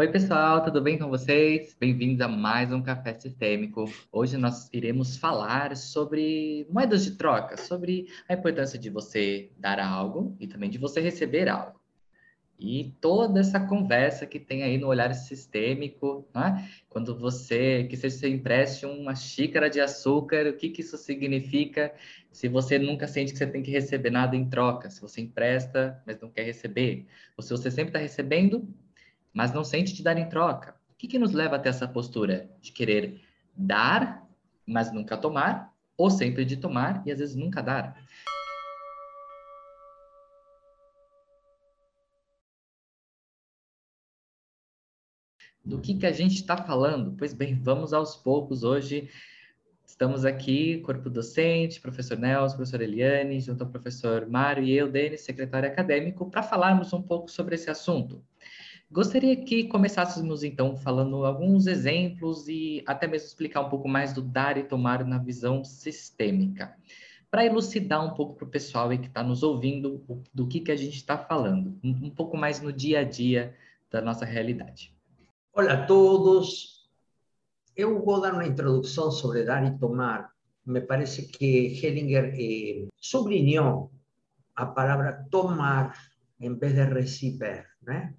Oi, pessoal, tudo bem com vocês? Bem-vindos a mais um Café Sistêmico. Hoje nós iremos falar sobre moedas de troca, sobre a importância de você dar algo e também de você receber algo. E toda essa conversa que tem aí no olhar sistêmico, né? quando você, que seja você empreste uma xícara de açúcar, o que, que isso significa se você nunca sente que você tem que receber nada em troca, se você empresta, mas não quer receber, ou se você sempre está recebendo, mas não sente te dar em troca. O que, que nos leva até essa postura de querer dar, mas nunca tomar, ou sempre de tomar e às vezes nunca dar? Do que, que a gente está falando? Pois bem, vamos aos poucos hoje. Estamos aqui, corpo docente, professor Nelson, professor Eliane, junto ao professor Mário e eu, Denis, secretário acadêmico, para falarmos um pouco sobre esse assunto. Gostaria que começássemos então falando alguns exemplos e até mesmo explicar um pouco mais do dar e tomar na visão sistêmica, para elucidar um pouco para o pessoal que está nos ouvindo do que, que a gente está falando, um pouco mais no dia a dia da nossa realidade. Olá a todos. Eu vou dar uma introdução sobre dar e tomar. Me parece que Hellinger eh, sublinhou a palavra tomar em vez de receber, né?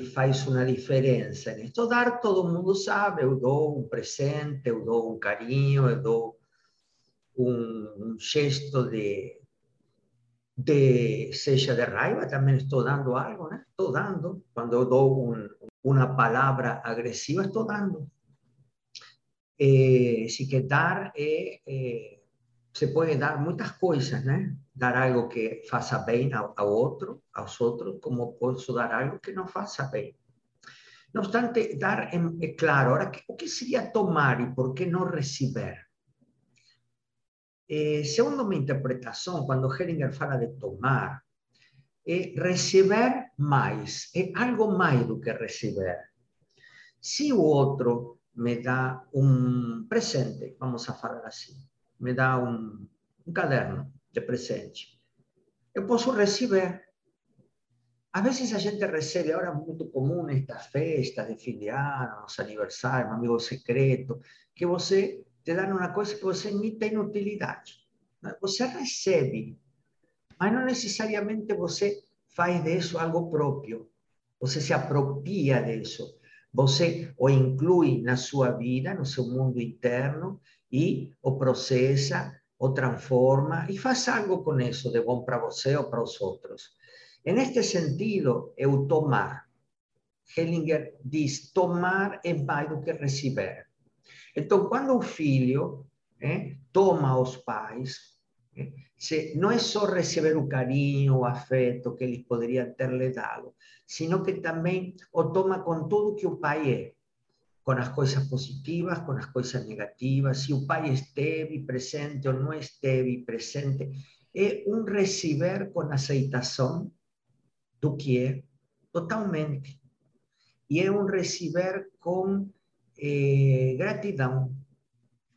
Faz uma diferença. Nisso dar, todo mundo sabe, eu dou um presente, eu dou um carinho, eu dou um, um gesto de, de, seja de raiva, também estou dando algo, né? Estou dando. Quando eu dou um, uma palavra agressiva, estou dando. Eh, que dar é, é, se pode dar muitas coisas, né? dar algo que faça bem ao, ao outro, aos outros, como posso dar algo que não faça bem. No obstante, dar é claro. Agora, o que seria tomar e por que não receber? Eh, segundo minha interpretação, quando Hellinger fala de tomar, é receber mais, é algo mais do que receber. Se o outro me dá um presente, vamos a falar assim, me dá um, um caderno, de presente. Eu posso receber. Às vezes a gente recebe, agora é muito comum nestas festas de fim de ano, nos aniversários, um amigo secreto, que você te dá uma coisa que você nem tem utilidade. Você recebe, mas não necessariamente você faz disso algo próprio. Você se apropria disso. Você o inclui na sua vida, no seu mundo interno, e o processa o transforma y faz algo con eso de bom para você ou para os outros. En este sentido, eu tomar. Hellinger diz, tomar é mais do que receber. Então, quando o filho eh, toma os pais, eh, se, não é só receber o carinho, o afeto que eles poderiam ter lhe dado, sino que também o toma com tudo que o pai é con las cosas positivas, con las cosas negativas, si o pai esteve presente ou não esteve presente, é um receber com aceitação do que totalmente. E é um receber com eh, gratidão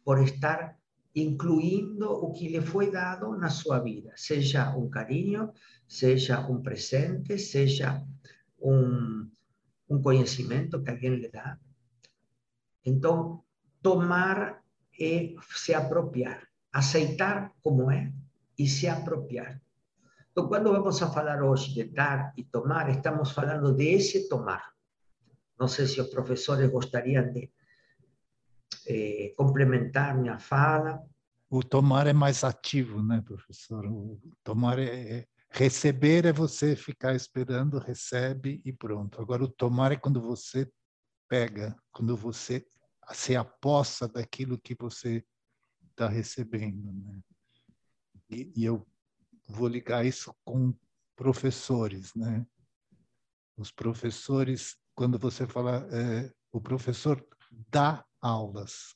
por estar incluindo o que lhe foi dado na sua vida, seja um carinho, seja um presente, seja um, um conhecimento que alguém lhe dá, então, tomar é se apropriar, aceitar como é e se apropriar. Então, quando vamos a falar hoje de dar e tomar, estamos falando de esse tomar. Não sei se os professores gostariam de eh, complementar minha fala. O tomar é mais ativo, né, professor? O tomar é, é receber é você ficar esperando, recebe e pronto. Agora o tomar é quando você pega, quando você se aposta daquilo que você está recebendo. Né? E, e, eu vou ligar isso com professores. Né? Os professores, quando você fala, é, o professor dá aulas.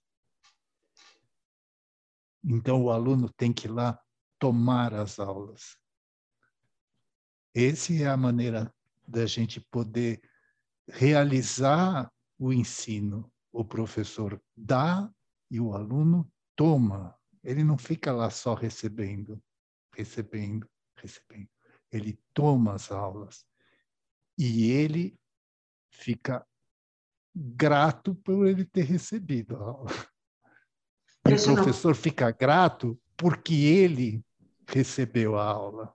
Então, o aluno tem que ir lá tomar as aulas. Essa é a maneira da gente poder realizar o ensino o professor dá e o aluno toma. Ele não fica lá só recebendo, recebendo, recebendo. Ele toma as aulas e ele fica grato por ele ter recebido a aula. E o professor fica grato porque ele recebeu a aula.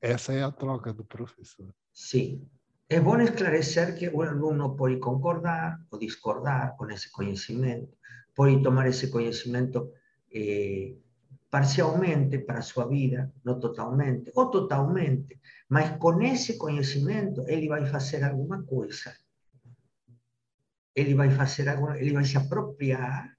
Essa é a troca do professor. Sim. É bom esclarecer que o aluno pode concordar ou discordar com esse conhecimento, pode tomar esse conhecimento eh, parcialmente para a sua vida, não totalmente, ou totalmente, mas com esse conhecimento ele vai fazer alguma coisa. Ele vai fazer alguma, ele vai se apropriar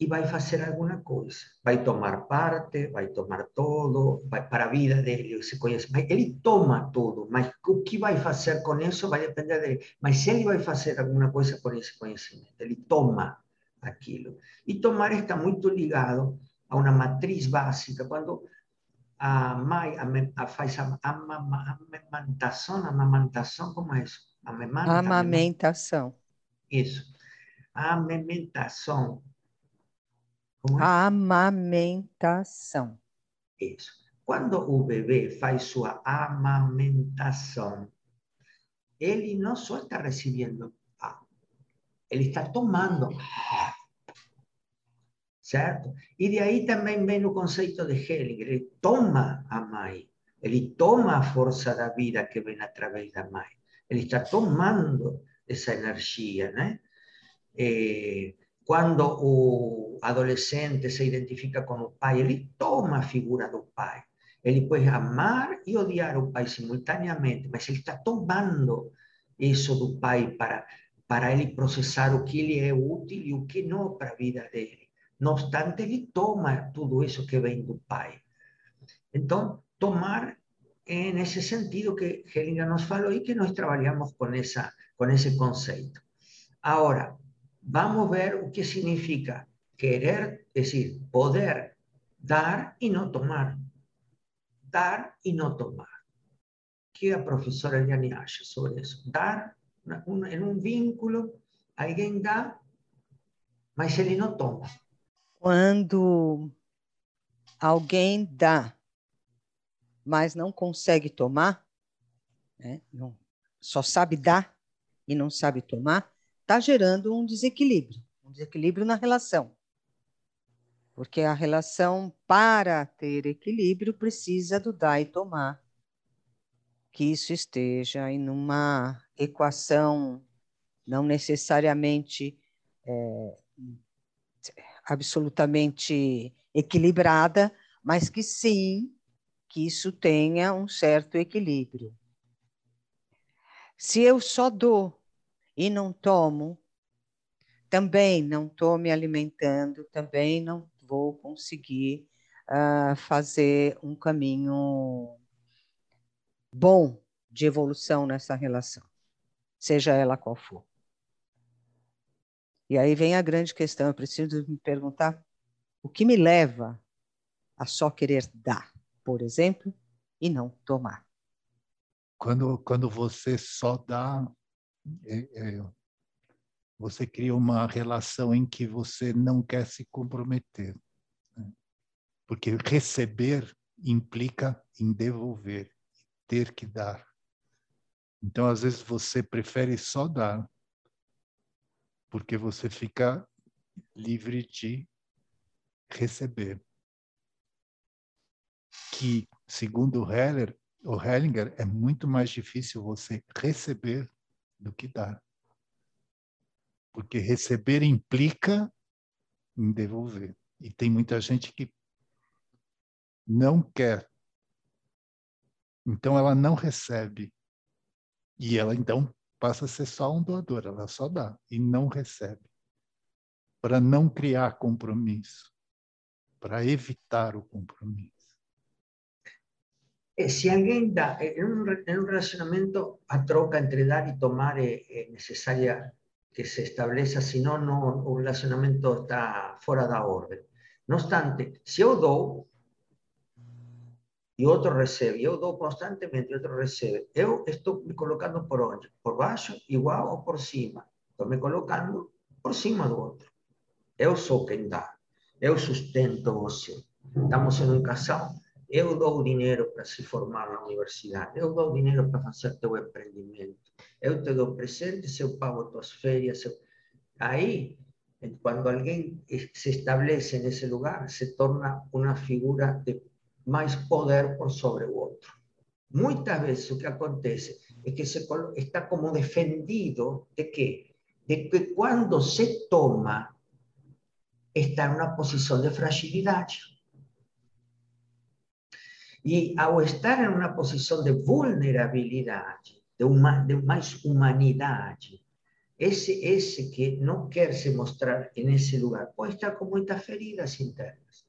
e vai fazer alguma coisa. Vai tomar parte, vai tomar todo, vai para a vida dele, se conhece. Ele toma tudo, mas o que vai fazer com isso vai depender dele. Mas ele vai fazer alguma coisa com esse conhecimento, ele toma aquilo. E tomar está muito ligado a uma matriz básica. Quando a mãe a, a faz a, a, a amamentação, amamentação, como é isso? Amamenta, amamentação. Isso. A amamentação como é? Amamentação. Isso. Quando o bebê faz sua amamentação, ele não só está recebendo ah, ele está tomando certo? E de aí também vem o conceito de Hellinger, ele toma a mãe, ele toma a força da vida que vem através da mãe, ele está tomando essa energia, né? Eh, quando o adolescente se identifica com o pai, ele toma a figura do pai. Ele pode amar e odiar o pai simultaneamente, mas ele está tomando isso do pai para, para ele processar o que lhe é útil e o que não para a vida dele. Não obstante, ele toma tudo isso que vem do pai. Então, tomar é nesse sentido que Hellinger nos falou e que nós trabalhamos com, essa, com esse conceito. Agora, vamos ver o que significa querer, es decir, poder dar y no tomar. Dar y no tomar. ¿Qué a profesora Eliane acha sobre eso? Dar en un vínculo, alguien da, mas ele não toma. Quando alguém dá, mas não consegue tomar, né? não, só sabe dar e não sabe tomar, está gerando um desequilíbrio, um desequilíbrio na relação. Porque a relação, para ter equilíbrio, precisa do dar e tomar. Que isso esteja em uma equação não necessariamente é, absolutamente equilibrada, mas que sim, que isso tenha um certo equilíbrio. Se eu só dou e não tomo, também não estou me alimentando, também não vou conseguir uh, fazer um caminho bom de evolução nessa relação, seja ela qual for. E aí vem a grande questão, eu preciso me perguntar o que me leva a só querer dar, por exemplo, e não tomar. Quando, quando você só dá, é, é, você cria uma relação em que você não quer se comprometer. Né? Porque receber implica em devolver, ter que dar. Então, às vezes, você prefere só dar, porque você fica livre de receber. Que, segundo Heller, o Hellinger, é muito mais difícil você receber do que dar. Porque receber implica em devolver. E tem muita gente que não quer. Então ela não recebe. E ela então passa a ser só um doador, ela só dá e não recebe. Para não criar compromisso, para evitar o compromisso. Eh, si alguien da, eh, en un, en un, relacionamiento a troca entre dar y tomar es, es necesaria que se establezca, si no, no, un relacionamiento está fuera de orden. No obstante, si yo doy y otro recibe, yo doy constantemente y otro recibe, yo estoy me colocando por onde? Por baixo, igual o por cima. Estoy me colocando por cima do outro. Eu sou quem dá. Eu sustento você. Estamos em um casal eu dou dinheiro para se formar na universidade, eu dou dinheiro para fazer teu empreendimento, eu te dou presentes, eu pago tuas férias. Eu... Aí, quando alguém se estabelece nesse lugar, se torna uma figura de mais poder por sobre o outro. Muitas vezes o que acontece é que se está como defendido de que de que quando se toma está em uma posição de fragilidade. E ao estar em uma posição de vulnerabilidade, de, uma, de mais humanidade, esse, que não quer se mostrar nesse lugar pode estar com muitas feridas internas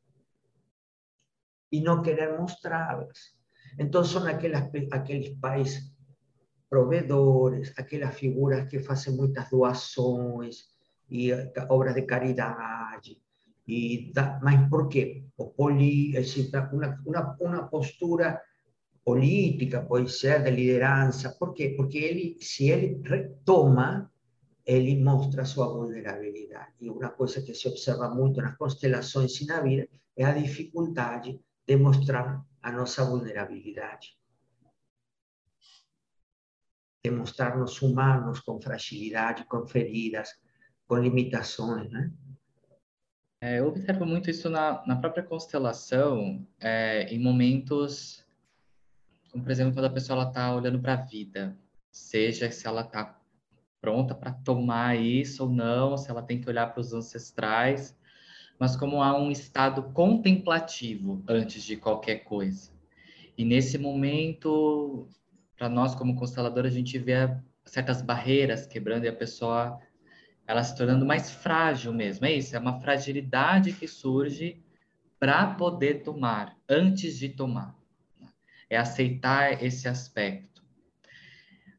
e não querer mostrá-las. Então, são aquelas, aqueles pais provedores, figuras que fazem muitas doações e obras de caridade e mais porque o poli, está una, una, una postura política, può essere di lideranza, perché? Perché ele, se ele retoma, ele mostra sua vulnerabilità. E una cosa che si osserva molto nelle costellazioni in na vida è la difficoltà di mostrare la nostra vulnerabilità. De mostrarnos humanos con fragilidad, con feridas, con limitaciones. ¿no? É, eu observo muito isso na, na própria constelação, é, em momentos, como por exemplo, quando a pessoa está olhando para a vida, seja se ela está pronta para tomar isso ou não, se ela tem que olhar para os ancestrais, mas como há um estado contemplativo antes de qualquer coisa. E nesse momento, para nós como constelador, a gente vê certas barreiras quebrando e a pessoa ela se tornando mais frágil mesmo. É isso, é uma fragilidade que surge para poder tomar, antes de tomar. É aceitar esse aspecto.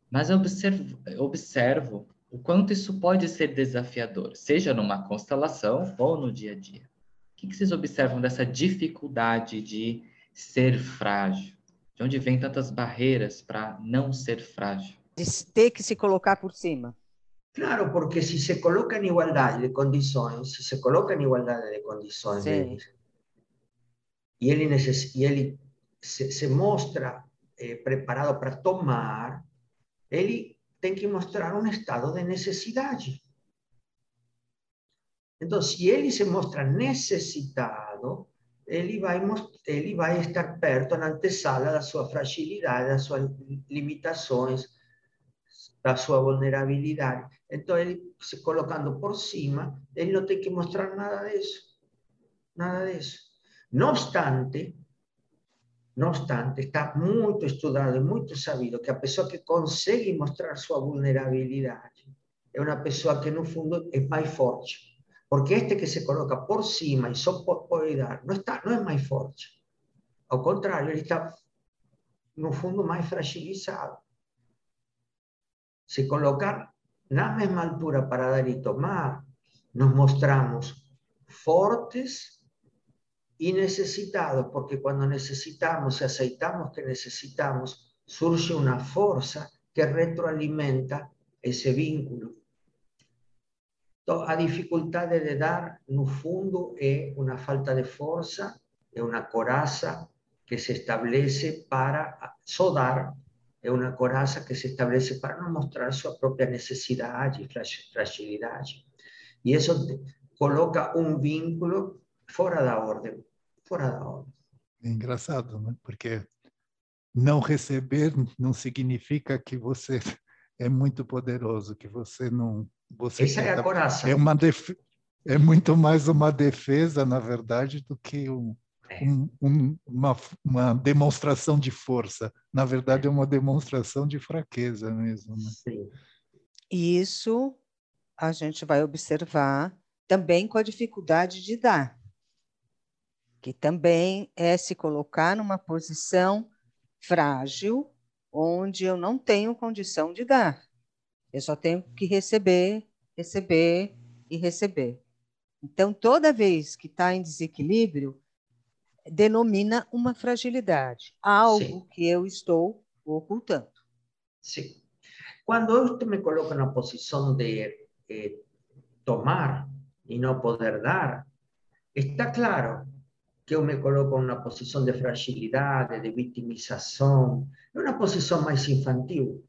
Mas eu observo, observo o quanto isso pode ser desafiador, seja numa constelação ou no dia a dia. O que vocês observam dessa dificuldade de ser frágil? De onde vem tantas barreiras para não ser frágil? De ter que se colocar por cima. Claro, porque si se coloca en igualdad de condiciones, si se coloca en igualdad de condiciones, sí. y él, y él se, se mostra eh, preparado para tomar, él tiene que mostrar un estado de necesidad. Entonces, si él se muestra necesitado, él va, a, él va a estar perto na antesala da sua fragilidade, das suas limitações, da sua vulnerabilidade. Se colocando por cima, ele não tem que mostrar nada disso. Nada disso. Não obstante, não obstante, está muito estudado e muito sabido que a pessoa que consegue mostrar sua vulnerabilidade é uma pessoa que, no fundo, é mais forte. Porque este que se coloca por cima e só pode dar, não, está, não é mais forte. Ao contrário, ele está, no fundo, mais fragilizado. Se colocar na mesma altura para dar y tomar, nos mostramos fortes y necesitados, porque cuando necesitamos y aceitamos que necesitamos, surge una fuerza que retroalimenta ese vínculo. A dificultad de dar, no fundo, es una falta de fuerza, es una coraza que se establece para sodar é uma coraça que se estabelece para não mostrar sua própria necessidade e fragilidade. E isso coloca um vínculo fora da ordem, fora da ordem. É engraçado, né? Porque não receber não significa que você é muito poderoso, que você não você Essa é a coraça. É uma def... é muito mais uma defesa, na verdade, do que um. Um, um, uma, uma, demonstração de força. Na verdade, é uma demonstração de fraqueza mesmo. Né? Sim. Isso a gente vai observar também com a dificuldade de dar, que também é se colocar numa posição frágil, onde eu não tenho condição de dar. Eu só tenho que receber, receber e receber. Então, toda vez que está em desequilíbrio, denomina uma fragilidade, algo Sim. que eu estou ocultando. Sim. Quando eu me coloco na posição de eh, tomar e não poder dar, está claro que eu me coloco numa posição de fragilidade, de vitimização, é uma posição mais infantil.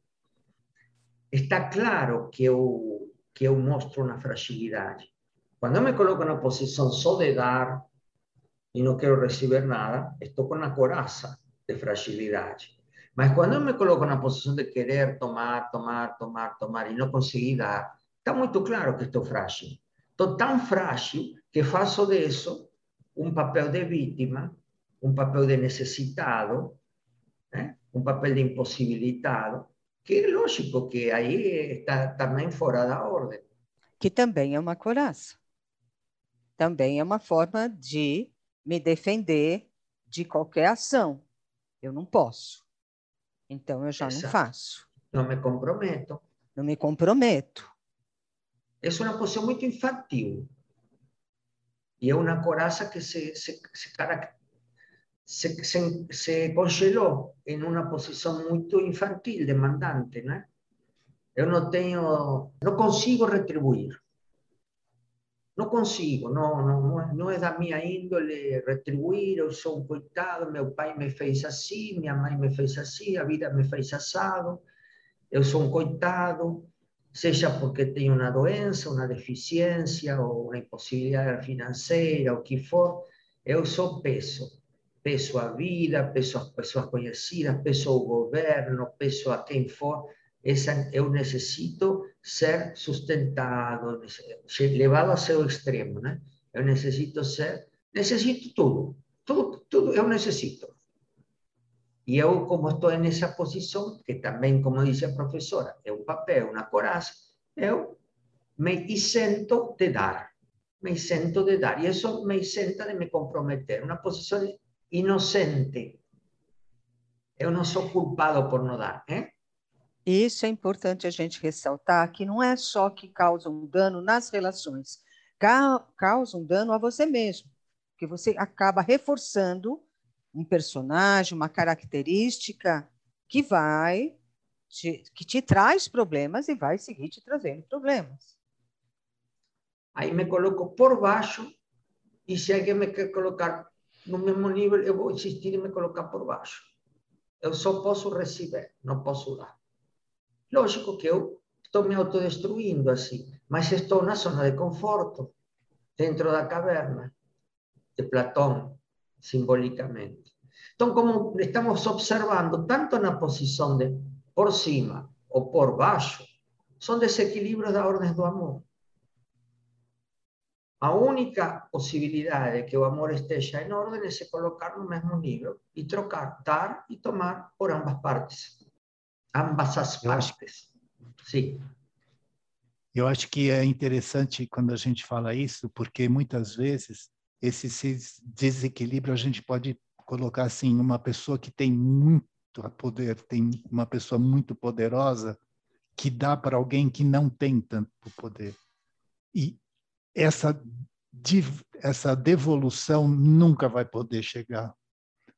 Está claro que eu, que eu mostro uma fragilidade. Quando eu me coloco na posição só de dar e não quero receber nada, estou com a coraça de fragilidade. Mas quando eu me coloco na posição de querer tomar, tomar, tomar, tomar e não conseguir dar, está muito claro que estou frágil. Estou tão frágil que faço disso um papel de vítima, um papel de necessitado, né? um papel de impossibilitado, que é lógico que aí está também fora da ordem. Que também é uma coraça. Também é uma forma de me defender de qualquer ação. Eu não posso. Então eu já Exato. não faço. Não me comprometo. Não me comprometo. Essa é uma posição muito infantil. E é uma coraça que se, se, se, se, se, se congelou em uma posição muito infantil, demandante, né? Eu não tenho, não consigo retribuir. Não consigo, não, não, não é da minha índole retribuir, eu sou um coitado, meu pai me fez assim, minha mãe me fez assim, a vida me fez assado, eu sou um coitado, seja porque tenho uma doença, uma deficiência ou uma impossibilidade financeira, o que for, eu sou peso. Peso à vida, peso às pessoas conhecidas, peso ao governo, peso a quem for. Essa, eu necessito ser sustentado, levado a seu extremo, né? Eu necessito ser, necessito tudo, tudo, tudo eu necessito. E eu, como estou nessa posição, que também, como disse a professora, é um papel, uma coraça, eu me isento de dar. Me isento de dar. E isso me isenta de me comprometer. Uma posição inocente. Eu não sou culpado por não dar. Hein? Isso é importante a gente ressaltar, que não é só que causa um dano nas relações, causa um dano a você mesmo, que você acaba reforçando um personagem, uma característica que vai te, que te traz problemas e vai seguir te trazendo problemas. Aí me coloco por baixo e se alguém me quer colocar no mesmo nível, eu vou insistir em me colocar por baixo. Eu só posso receber, não posso dar. Lógico que eu estou me autodestruindo assim, mas estou na zona de conforto, dentro da caverna de Platão, simbolicamente. Entonces, como estamos observando, tanto en la posición de por cima o por baixo, son desequilibrios da orden do amor. La única posibilidad de que el amor esteja en orden es se colocar no mesmo nível y trocar, dar y tomar por ambas partes. Ambas as partes. Sim. Eu acho que é interessante quando a gente fala isso, porque muitas vezes esse desequilíbrio a gente pode colocar assim, uma pessoa que tem muito poder, tem uma pessoa muito poderosa que dá para alguém que não tem tanto poder. E essa essa devolução nunca vai poder chegar.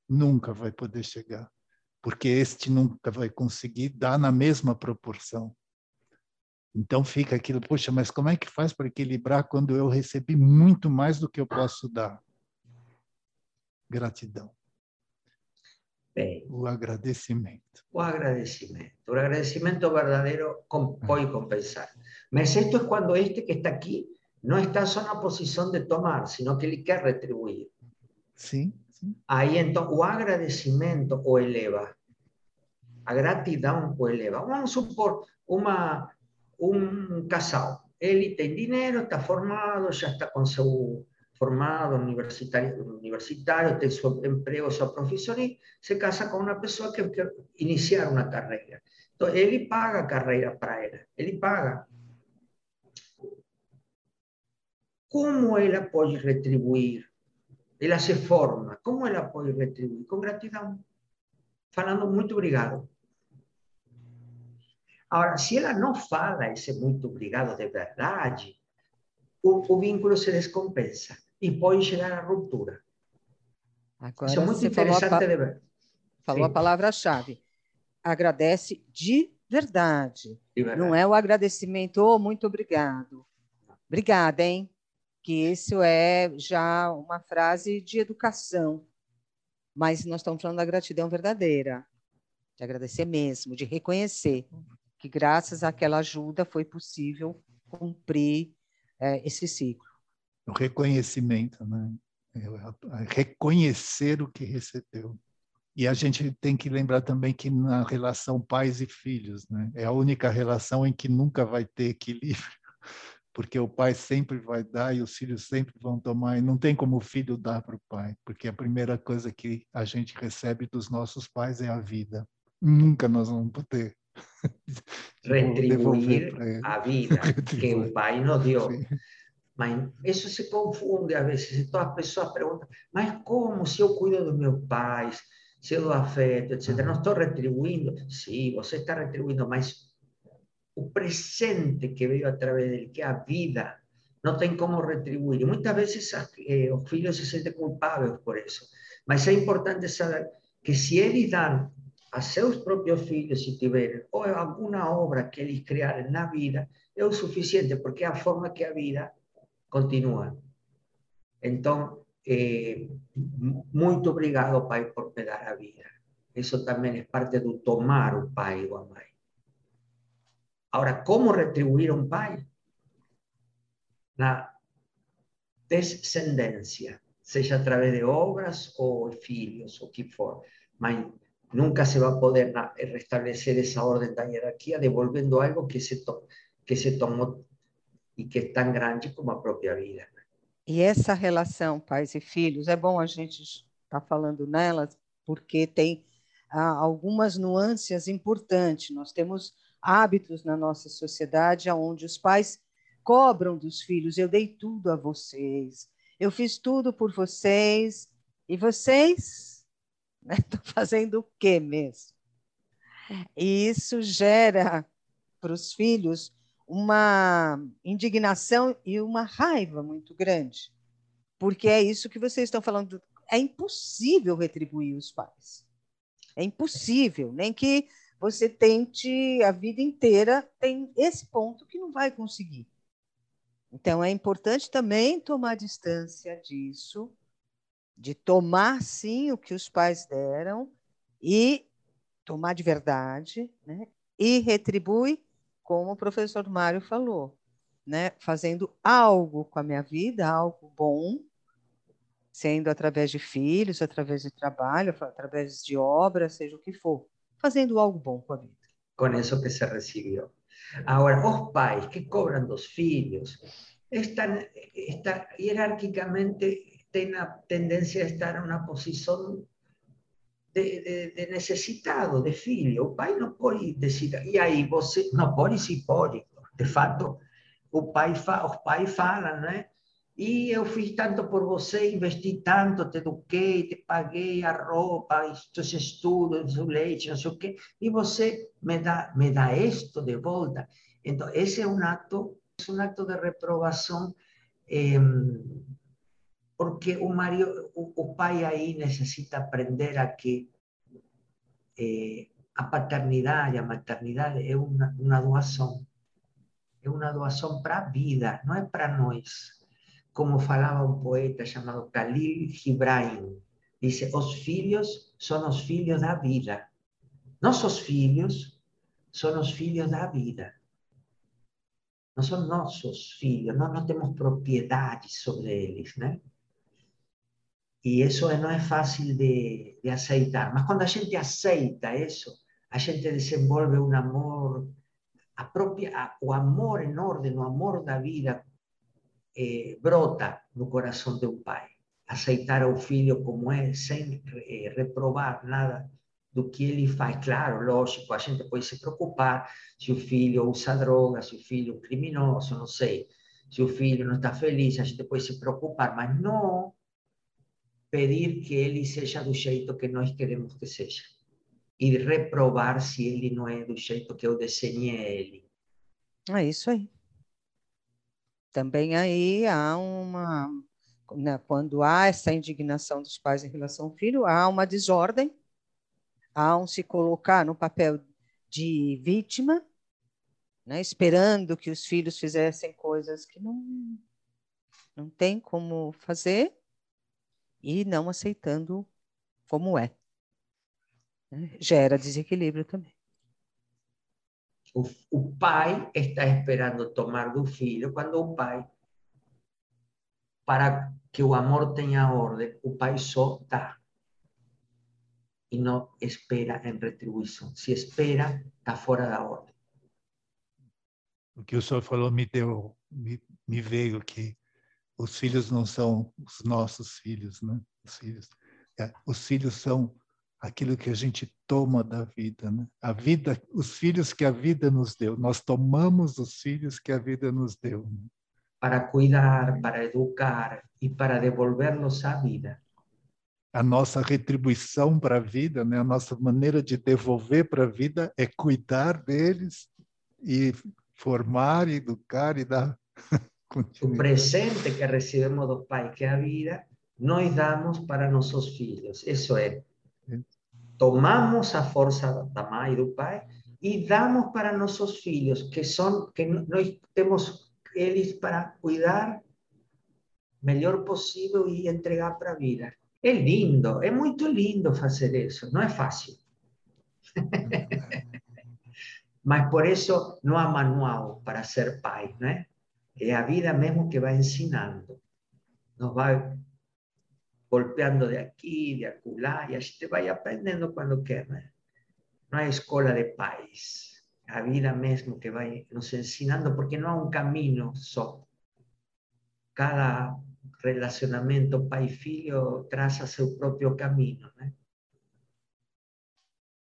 Nunca vai poder chegar. Porque este nunca vai conseguir dar na mesma proporção. Então fica aquilo, poxa, mas como é que faz para equilibrar quando eu recebi muito mais do que eu posso dar? Gratidão. Bem, o agradecimento. O agradecimento. O agradecimento verdadeiro pode compensar. Mas isto é quando este que está aqui não está só na posição de tomar, sino que ele quer retribuir. Sim. Aí então o agradecimento o eleva. A gratidão o eleva. Vamos supor uma um casal. Ele tem dinheiro, está formado, já está com seu formado universitário, universitário tem seu emprego, sua profissão e se casa com uma pessoa que quer iniciar uma carreira. Então ele paga a carreira para ela. Ele paga. Como ela pode retribuir Él se forma. ¿Cómo él puede retribuir? Con gratitud. Falando muito obrigado. Agora, se ela não fala esse muito obrigado de verdade, o, o vínculo se descompensa e pode chegar à ruptura. Agora, Isso é muito interessante falou a, de ver. Falou Sim. a palavra-chave. Agradece de verdade. de verdade. Não é o agradecimento, oh, muito obrigado. Obrigada, hein? Que isso é já uma frase de educação, mas nós estamos falando da gratidão verdadeira, de agradecer mesmo, de reconhecer que graças àquela ajuda foi possível cumprir é, esse ciclo. O reconhecimento, né? Reconhecer o que recebeu. E a gente tem que lembrar também que na relação pais e filhos, né? É a única relação em que nunca vai ter equilíbrio, porque o pai sempre vai dar e os filhos sempre vão tomar, e não tem como o filho dar para o pai, porque a primeira coisa que a gente recebe dos nossos pais é a vida. Nunca nós vamos poder retribuir a vida que o pai nos deu. Mas isso se confunde às vezes. E todas as pessoas perguntam, mas como se eu cuido dos meus pais, se eu dou afeto, etc. Não estou retribuindo? Sim, você está retribuindo, mas o presente que veio através dele, que é a vida, não tem como retribuir. E muitas vezes eh, os filhos se sentem culpados por isso. Mas é importante saber que se eles dão a seus próprios filhos, se tiverem, ou alguma obra que eles criarem na vida, o suficiente, porque é a forma que a vida continua. Então, eh, muito obrigado, Pai, por me dar a vida. Isso também é parte do tomar o Pai a Mãe. Ahora, ¿cómo retribuir a un pai? La descendencia, sea a través de obras o filhos, o que for. Nunca se va a poder restablecer esa orden de jerarquía devolviendo algo que se, que se tomou e que é tão grande como a própria vida. E essa relação pais e filhos, é bom a gente estar tá falando nelas, porque tem algumas nuances importantes. Nós temos hábitos na nossa sociedade onde os pais cobram dos filhos: eu dei tudo a vocês, eu fiz tudo por vocês, e vocês estão né, fazendo o quê mesmo? E isso gera para os filhos uma indignação e uma raiva muito grande, porque é isso que vocês estão falando. É impossível retribuir os pais. É impossível, nem que você tente a vida inteira, tem esse ponto que não vai conseguir. Então, é importante também tomar distância disso, de tomar sim o que os pais deram e tomar de verdade, né? e retribui, como o professor Mário falou, né? fazendo algo com a minha vida, algo bom, sendo através de filhos, através de trabalho, através de obra, seja o que for fazendo algo bom com a vida. Com isso que se recebeu. Agora, os pais que cobram dos filhos estão, estão hierarquicamente têm a tendência a estar em uma posição de, de, de, necessitado, de filho. O pai não pode decidir. E aí você não pode, se pode. De fato, o pai fa, os pais falam, né? E eu fiz tanto por você, investi tanto, te eduquei, te paguei a roupa, os estudos, o leite, não sei o quê, e me dá, me dá isto de volta. Então, esse é um ato, é um de reprovação, eh, porque o, marido, o, o, pai aí necessita aprender a que eh, a paternidade, a maternidade é uma, uma doação. É uma doação para vida, não é para nós como falava um poeta chamado Khalil Gibran, disse: os filhos são os filhos da vida. Nossos filhos são os filhos da vida. Não são nossos filhos, nós não temos sobre eles, né? E isso não é fácil de, de aceitar. Mas quando a gente aceita isso, a gente desenvolve um amor, a o amor em ordem, o amor da vida eh, brota no coração do pai. Aceitar o filho como é, sem eh, reprovar nada do que ele faz. Claro, lógico, a gente pode se preocupar se o filho usa droga, se o filho é um criminoso, não sei. Se o filho não está feliz, a gente pode se preocupar, mas não pedir que ele seja do jeito que nós queremos que seja. E reprovar se ele não é do jeito que eu desenhei ele. É isso aí também aí há uma. Né, quando há essa indignação dos pais em relação ao filho, há uma desordem, há um se colocar no papel de vítima, né, esperando que os filhos fizessem coisas que não, não tem como fazer e não aceitando como é. Né? Gera desequilíbrio também. O, o pai está esperando tomar do filho quando o pai, para que o amor tenha ordem, o pai só dá. E não espera em retribuição. Se espera, está fora da ordem. O que o senhor falou me deu, me, me veio que os filhos não são os nossos filhos, né? Os filhos, é, os filhos são aquilo que a gente toma da vida, né? A vida, os filhos que a vida nos deu. Nós tomamos os filhos que a vida nos deu. Né? Para cuidar, para educar e para devolver-nos a vida. A nossa retribuição para a vida, né? A nossa maneira de devolver para a vida é cuidar deles e formar, educar e dar o presente que recebemos do Pai, que é a vida, nós damos para nossos filhos. Isso é tomamos a força da mãe e do pai e damos para nossos filhos, que são que nós temos eles para cuidar melhor possível e entregar para a vida. É lindo, é muito lindo fazer isso, não é fácil. Mas por isso não há manual para ser pai, não é? É a vida mesmo que vai ensinando. Nos vai golpeando de aquí, de aculá, y así te vaya aprendiendo cuando quema. No hay escuela de país. A vida mesmo te va nos ensinando, porque no hay un camino solo. Cada relacionamiento pai-filho traza su propio camino. ¿no?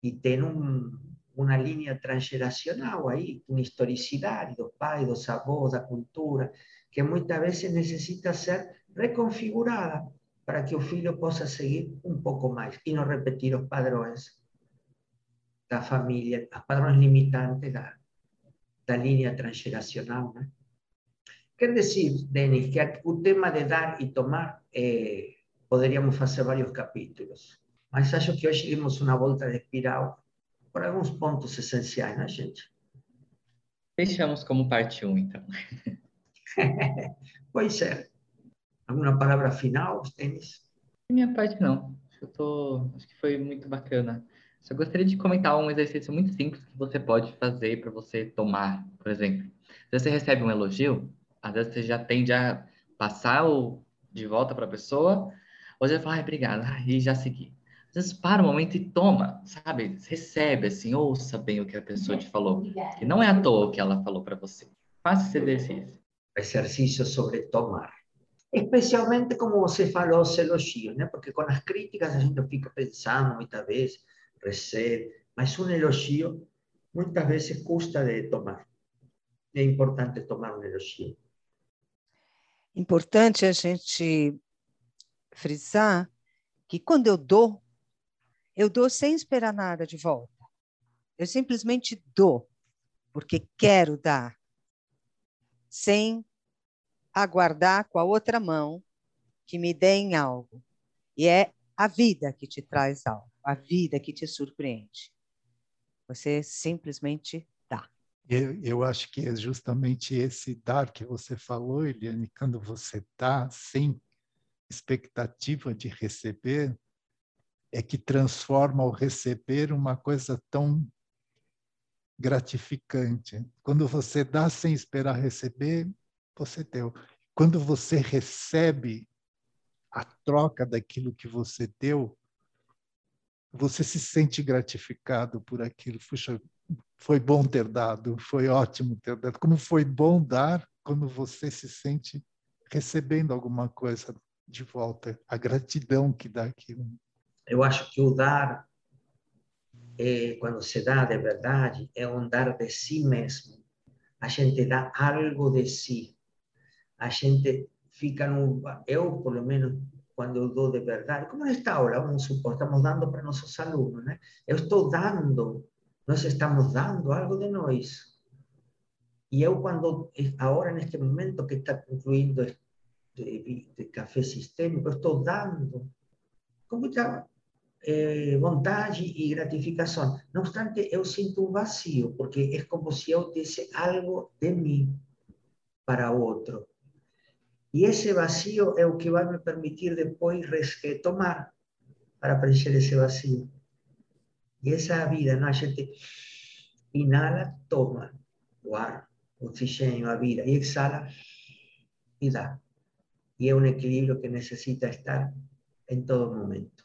Y tiene un, una línea transgeneracional ahí, una historicidad de los pais, de los avós, la cultura, que muchas veces necesita ser reconfigurada para que o filho possa seguir um pouco mais e não repetir os padrões da família, os padrões limitantes da, da linha transgeracional. Né? Quer dizer, Denis, que o tema de dar e tomar eh, poderíamos fazer vários capítulos, mas acho que hoje dimos uma volta de espiral por alguns pontos essenciais, né, gente? Fechamos como parte 1, um, então. pois é. Alguma palavra final, Denis? Minha parte não. Eu tô, acho que foi muito bacana. Só gostaria de comentar um exercício muito simples que você pode fazer para você tomar, por exemplo. Se você recebe um elogio, às vezes você já tende a passar o de volta para a pessoa, ou você fala, ah, obrigado, e já segui. Às vezes para um momento e toma, sabe? Recebe, assim, ouça bem o que a pessoa te falou. Que não é à toa o que ela falou para você. Faça esse exercício. Exercício sobre tomar. Especialmente como você falou, os elogios, né? porque com as críticas a gente fica pensando muitas vezes, recebe, mas um elogio muitas vezes custa de tomar. É importante tomar um elogio. Importante a gente frisar que quando eu dou, eu dou sem esperar nada de volta. Eu simplesmente dou, porque quero dar, sem aguardar com a outra mão que me deem algo. E é a vida que te traz algo, a vida que te surpreende. Você simplesmente dá. Eu, eu acho que é justamente esse dar que você falou, Eliane, quando você dá sem expectativa de receber, é que transforma o receber uma coisa tão gratificante. Quando você dá sem esperar receber, você deu. Quando você recebe a troca daquilo que você deu, você se sente gratificado por aquilo. Puxa, foi bom ter dado, foi ótimo ter dado. Como foi bom dar quando você se sente recebendo alguma coisa de volta, a gratidão que dá aquilo. Eu acho que o dar, é, quando se dá de verdade, é um dar de si mesmo. A gente dá algo de si a gente fica no. Eu, por lo menos, quando eu dou de verdade, como nesta aula, vamos supor, estamos dando para nossos alunos, né? Eu estou dando, nós estamos dando algo de nós. E eu, quando, agora, neste momento que está concluindo este, este café sistêmico, estou dando com muita eh, vontade e gratificação. Não obstante, eu sinto um vazio, porque é como se eu desse algo de mim para outro. E esse vacío é o que vai me permitir depois tomar para preencher esse vacío E essa é a vida, no a gente inala, toma o ar, o oxigênio, a vida, e exhala e dá. E é um equilíbrio que necessita estar em todo momento.